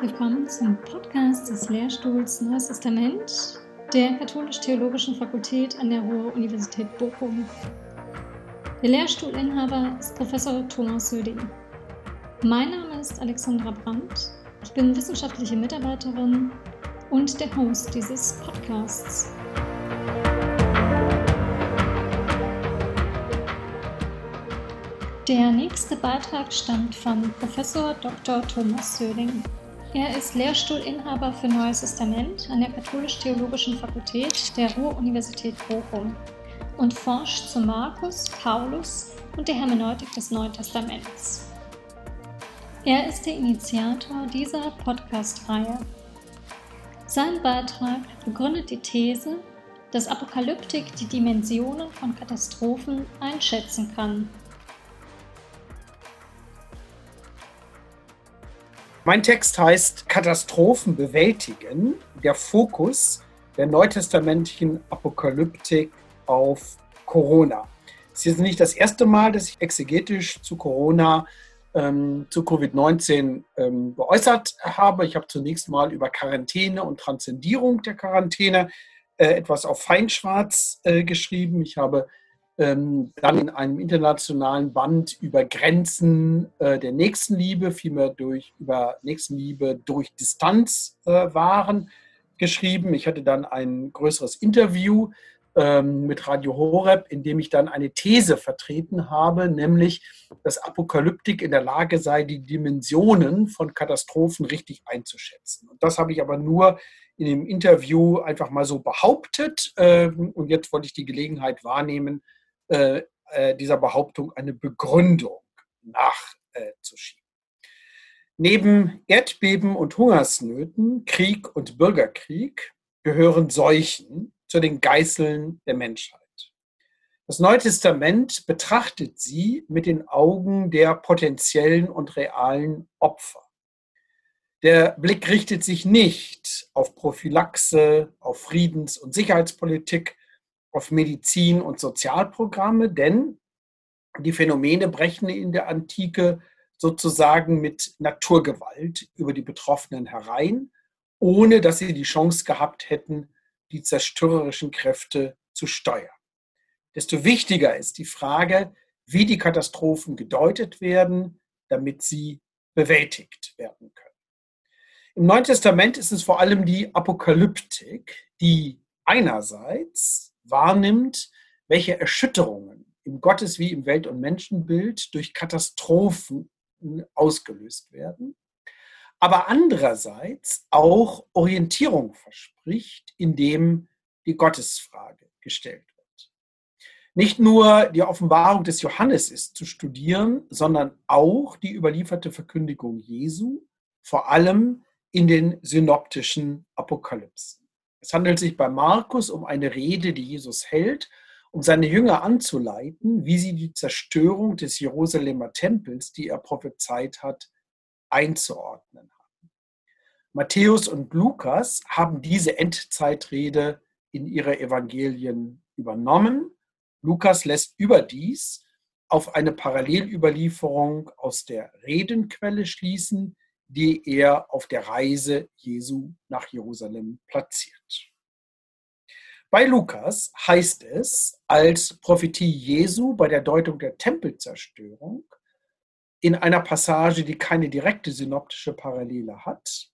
willkommen zum Podcast des Lehrstuhls Neues Testament der Katholisch-Theologischen Fakultät an der Ruhr-Universität Bochum. Der Lehrstuhlinhaber ist Professor Thomas Söding. Mein Name ist Alexandra Brandt. Ich bin wissenschaftliche Mitarbeiterin und der Host dieses Podcasts. Der nächste Beitrag stammt von Professor Dr. Thomas Söding. Er ist Lehrstuhlinhaber für Neues Testament an der Katholisch-Theologischen Fakultät der Ruhr-Universität Bochum und forscht zu Markus, Paulus und der Hermeneutik des Neuen Testaments. Er ist der Initiator dieser Podcast-Reihe. Sein Beitrag begründet die These, dass Apokalyptik die Dimensionen von Katastrophen einschätzen kann Mein Text heißt Katastrophen bewältigen, der Fokus der neutestamentlichen Apokalyptik auf Corona. Es ist nicht das erste Mal, dass ich exegetisch zu Corona, ähm, zu Covid-19 ähm, geäußert habe. Ich habe zunächst mal über Quarantäne und Transzendierung der Quarantäne äh, etwas auf Feinschwarz äh, geschrieben. Ich habe dann in einem internationalen Band über Grenzen äh, der Nächstenliebe, vielmehr durch, über Nächstenliebe durch Distanz äh, waren, geschrieben. Ich hatte dann ein größeres Interview ähm, mit Radio Horeb, in dem ich dann eine These vertreten habe, nämlich, dass Apokalyptik in der Lage sei, die Dimensionen von Katastrophen richtig einzuschätzen. Und das habe ich aber nur in dem Interview einfach mal so behauptet. Ähm, und jetzt wollte ich die Gelegenheit wahrnehmen, äh, äh, dieser Behauptung eine Begründung nachzuschieben. Neben Erdbeben und Hungersnöten, Krieg und Bürgerkrieg gehören Seuchen zu den Geißeln der Menschheit. Das Neue Testament betrachtet sie mit den Augen der potenziellen und realen Opfer. Der Blick richtet sich nicht auf Prophylaxe, auf Friedens- und Sicherheitspolitik, auf Medizin- und Sozialprogramme, denn die Phänomene brechen in der Antike sozusagen mit Naturgewalt über die Betroffenen herein, ohne dass sie die Chance gehabt hätten, die zerstörerischen Kräfte zu steuern. Desto wichtiger ist die Frage, wie die Katastrophen gedeutet werden, damit sie bewältigt werden können. Im Neuen Testament ist es vor allem die Apokalyptik, die einerseits wahrnimmt, welche Erschütterungen im Gottes- wie im Welt- und Menschenbild durch Katastrophen ausgelöst werden, aber andererseits auch Orientierung verspricht, indem die Gottesfrage gestellt wird. Nicht nur die Offenbarung des Johannes ist zu studieren, sondern auch die überlieferte Verkündigung Jesu, vor allem in den synoptischen Apokalypsen. Es handelt sich bei Markus um eine Rede, die Jesus hält, um seine Jünger anzuleiten, wie sie die Zerstörung des Jerusalemer Tempels, die er prophezeit hat, einzuordnen haben. Matthäus und Lukas haben diese Endzeitrede in ihre Evangelien übernommen. Lukas lässt überdies auf eine Parallelüberlieferung aus der Redenquelle schließen, die er auf der Reise Jesu nach Jerusalem platziert. Bei Lukas heißt es als Prophetie Jesu bei der Deutung der Tempelzerstörung in einer Passage, die keine direkte synoptische Parallele hat.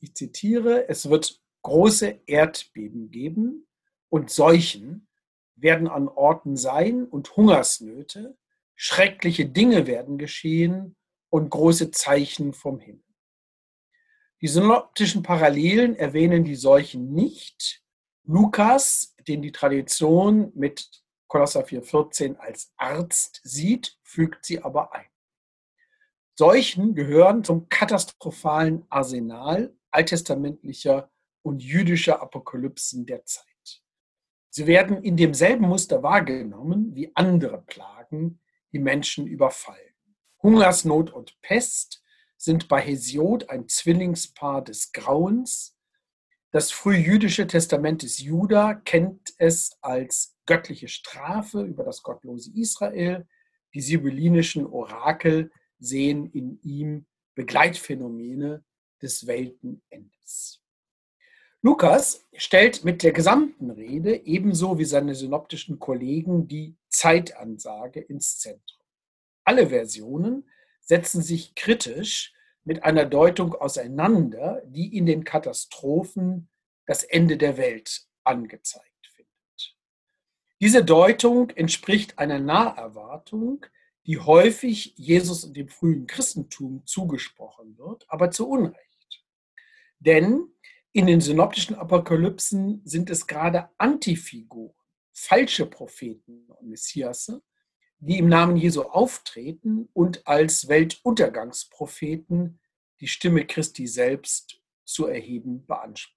Ich zitiere, es wird große Erdbeben geben und Seuchen werden an Orten sein und Hungersnöte, schreckliche Dinge werden geschehen und große Zeichen vom Himmel. Die synoptischen Parallelen erwähnen die Seuchen nicht. Lukas, den die Tradition mit Kolosser 4,14 als Arzt sieht, fügt sie aber ein. Seuchen gehören zum katastrophalen Arsenal alttestamentlicher und jüdischer Apokalypsen der Zeit. Sie werden in demselben Muster wahrgenommen wie andere Plagen, die Menschen überfallen. Hungersnot und Pest sind bei Hesiod ein Zwillingspaar des Grauens. Das frühjüdische Testament des Juda kennt es als göttliche Strafe über das gottlose Israel. Die sibyllinischen Orakel sehen in ihm Begleitphänomene des Weltenendes. Lukas stellt mit der gesamten Rede ebenso wie seine synoptischen Kollegen die Zeitansage ins Zentrum. Alle Versionen setzen sich kritisch mit einer Deutung auseinander, die in den Katastrophen das Ende der Welt angezeigt findet. Diese Deutung entspricht einer Naherwartung, die häufig Jesus und dem frühen Christentum zugesprochen wird, aber zu Unrecht. Denn in den synoptischen Apokalypsen sind es gerade Antifiguren, falsche Propheten und Messiasse, die im Namen Jesu auftreten und als Weltuntergangspropheten die Stimme Christi selbst zu erheben beanspruchen.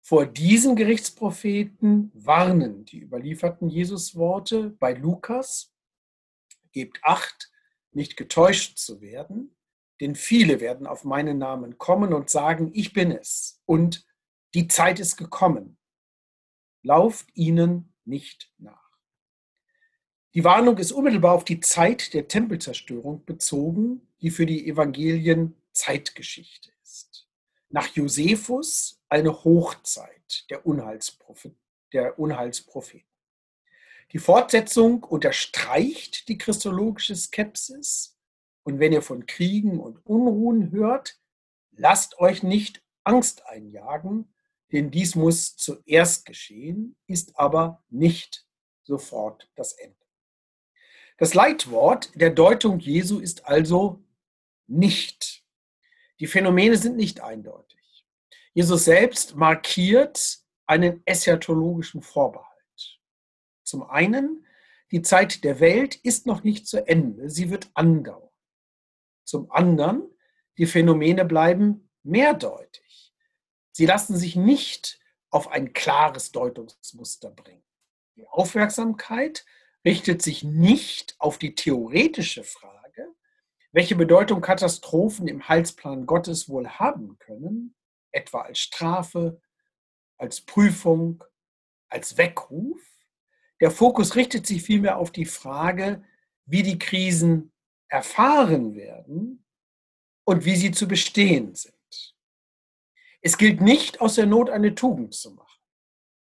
Vor diesen Gerichtspropheten warnen die überlieferten Jesusworte bei Lukas, gebt acht, nicht getäuscht zu werden, denn viele werden auf meinen Namen kommen und sagen, ich bin es und die Zeit ist gekommen. Lauft ihnen nicht nach. Die Warnung ist unmittelbar auf die Zeit der Tempelzerstörung bezogen, die für die Evangelien Zeitgeschichte ist. Nach Josephus eine Hochzeit der, Unheilsprophet, der Unheilspropheten. Die Fortsetzung unterstreicht die christologische Skepsis und wenn ihr von Kriegen und Unruhen hört, lasst euch nicht Angst einjagen, denn dies muss zuerst geschehen, ist aber nicht sofort das Ende. Das Leitwort der Deutung Jesu ist also nicht. Die Phänomene sind nicht eindeutig. Jesus selbst markiert einen eschatologischen Vorbehalt. Zum einen, die Zeit der Welt ist noch nicht zu Ende, sie wird andauern. Zum anderen, die Phänomene bleiben mehrdeutig. Sie lassen sich nicht auf ein klares Deutungsmuster bringen. Die Aufmerksamkeit richtet sich nicht auf die theoretische Frage, welche Bedeutung Katastrophen im Heilsplan Gottes wohl haben können, etwa als Strafe, als Prüfung, als Weckruf. Der Fokus richtet sich vielmehr auf die Frage, wie die Krisen erfahren werden und wie sie zu bestehen sind. Es gilt nicht, aus der Not eine Tugend zu machen,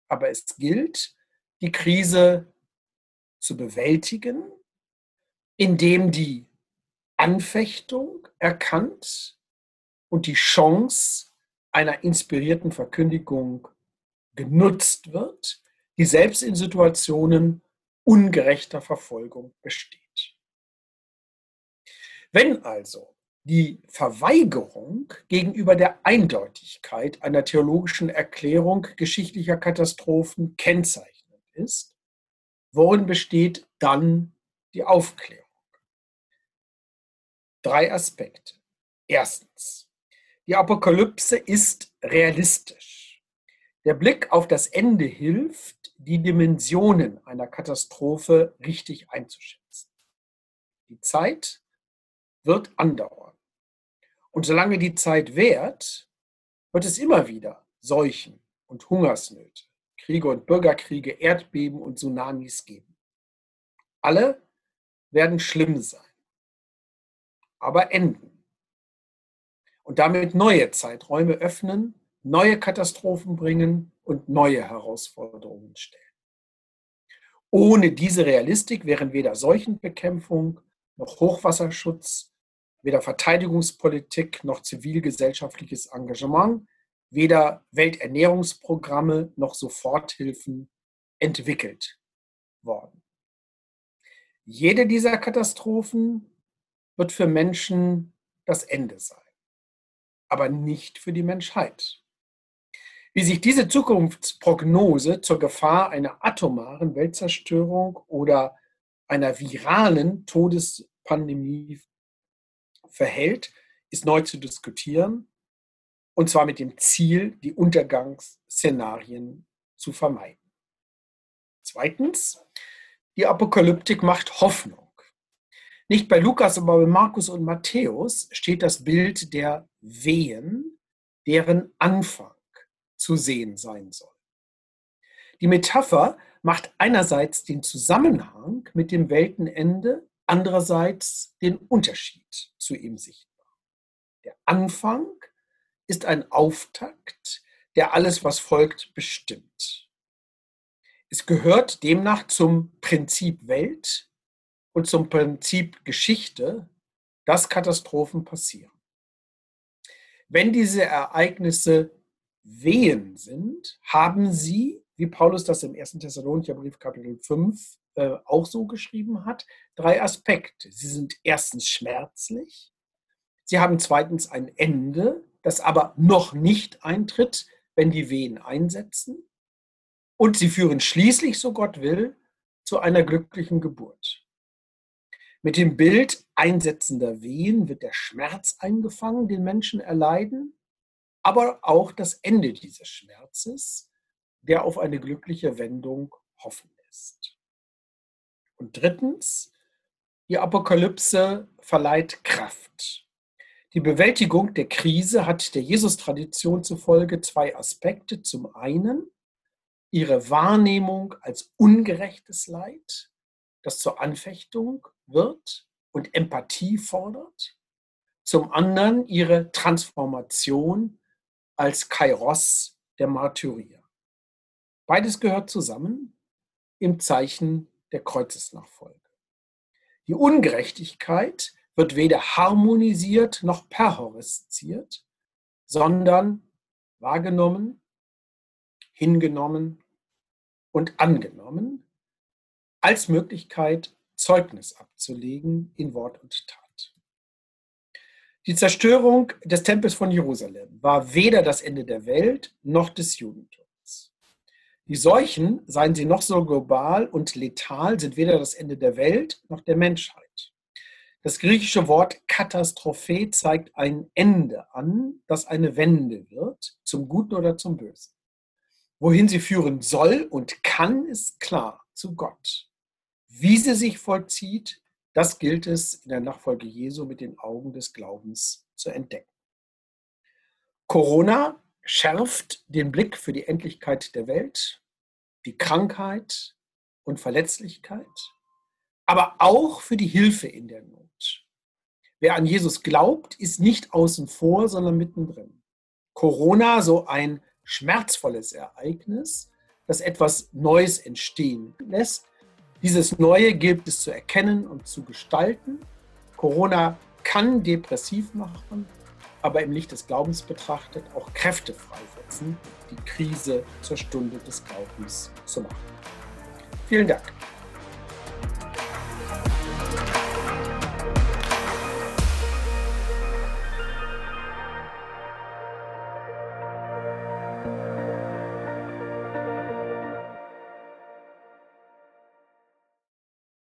aber es gilt, die Krise zu bewältigen, indem die Anfechtung erkannt und die Chance einer inspirierten Verkündigung genutzt wird, die selbst in Situationen ungerechter Verfolgung besteht. Wenn also die Verweigerung gegenüber der Eindeutigkeit einer theologischen Erklärung geschichtlicher Katastrophen kennzeichnend ist, worin besteht dann die Aufklärung? Drei Aspekte. Erstens, die Apokalypse ist realistisch. Der Blick auf das Ende hilft, die Dimensionen einer Katastrophe richtig einzuschätzen. Die Zeit wird andauern. Und solange die Zeit währt, wird es immer wieder Seuchen und Hungersnöte, Kriege und Bürgerkriege, Erdbeben und Tsunamis geben. Alle werden schlimm sein, aber enden. Und damit neue Zeiträume öffnen, neue Katastrophen bringen und neue Herausforderungen stellen. Ohne diese Realistik wären weder Seuchenbekämpfung noch Hochwasserschutz weder Verteidigungspolitik noch zivilgesellschaftliches Engagement, weder Welternährungsprogramme noch Soforthilfen entwickelt worden. Jede dieser Katastrophen wird für Menschen das Ende sein, aber nicht für die Menschheit. Wie sich diese Zukunftsprognose zur Gefahr einer atomaren Weltzerstörung oder einer viralen Todespandemie verhält, ist neu zu diskutieren, und zwar mit dem Ziel, die Untergangsszenarien zu vermeiden. Zweitens, die Apokalyptik macht Hoffnung. Nicht bei Lukas, aber bei Markus und Matthäus steht das Bild der Wehen, deren Anfang zu sehen sein soll. Die Metapher macht einerseits den Zusammenhang mit dem Weltenende andererseits den Unterschied zu ihm sichtbar. Der Anfang ist ein Auftakt, der alles, was folgt, bestimmt. Es gehört demnach zum Prinzip Welt und zum Prinzip Geschichte, dass Katastrophen passieren. Wenn diese Ereignisse Wehen sind, haben sie, wie Paulus das im 1. Thessalonicher Brief Kapitel 5 äh, auch so geschrieben hat, drei Aspekte. Sie sind erstens schmerzlich, sie haben zweitens ein Ende, das aber noch nicht eintritt, wenn die Wehen einsetzen. Und sie führen schließlich, so Gott will, zu einer glücklichen Geburt. Mit dem Bild einsetzender Wehen wird der Schmerz eingefangen, den Menschen erleiden, aber auch das Ende dieses Schmerzes, der auf eine glückliche Wendung hoffen lässt. Und drittens, die Apokalypse verleiht Kraft. Die Bewältigung der Krise hat der Jesus-Tradition zufolge zwei Aspekte. Zum einen ihre Wahrnehmung als ungerechtes Leid, das zur Anfechtung wird und Empathie fordert. Zum anderen ihre Transformation als Kairos der Martyrier. Beides gehört zusammen im Zeichen der Kreuzesnachfolge. Die Ungerechtigkeit wird weder harmonisiert noch perhoristiert, sondern wahrgenommen, hingenommen und angenommen als Möglichkeit, Zeugnis abzulegen in Wort und Tat. Die Zerstörung des Tempels von Jerusalem war weder das Ende der Welt noch des Judentums. Die Seuchen, seien sie noch so global und letal, sind weder das Ende der Welt noch der Menschheit. Das griechische Wort Katastrophe zeigt ein Ende an, das eine Wende wird, zum Guten oder zum Bösen. Wohin sie führen soll und kann, ist klar, zu Gott. Wie sie sich vollzieht, das gilt es in der Nachfolge Jesu mit den Augen des Glaubens zu entdecken. Corona schärft den Blick für die Endlichkeit der Welt, die Krankheit und Verletzlichkeit, aber auch für die Hilfe in der Not. Wer an Jesus glaubt, ist nicht außen vor, sondern mittendrin. Corona, so ein schmerzvolles Ereignis, das etwas Neues entstehen lässt. Dieses Neue gilt es zu erkennen und zu gestalten. Corona kann depressiv machen, aber im Licht des Glaubens betrachtet auch Kräfte freisetzen, die Krise zur Stunde des Glaubens zu machen. Vielen Dank.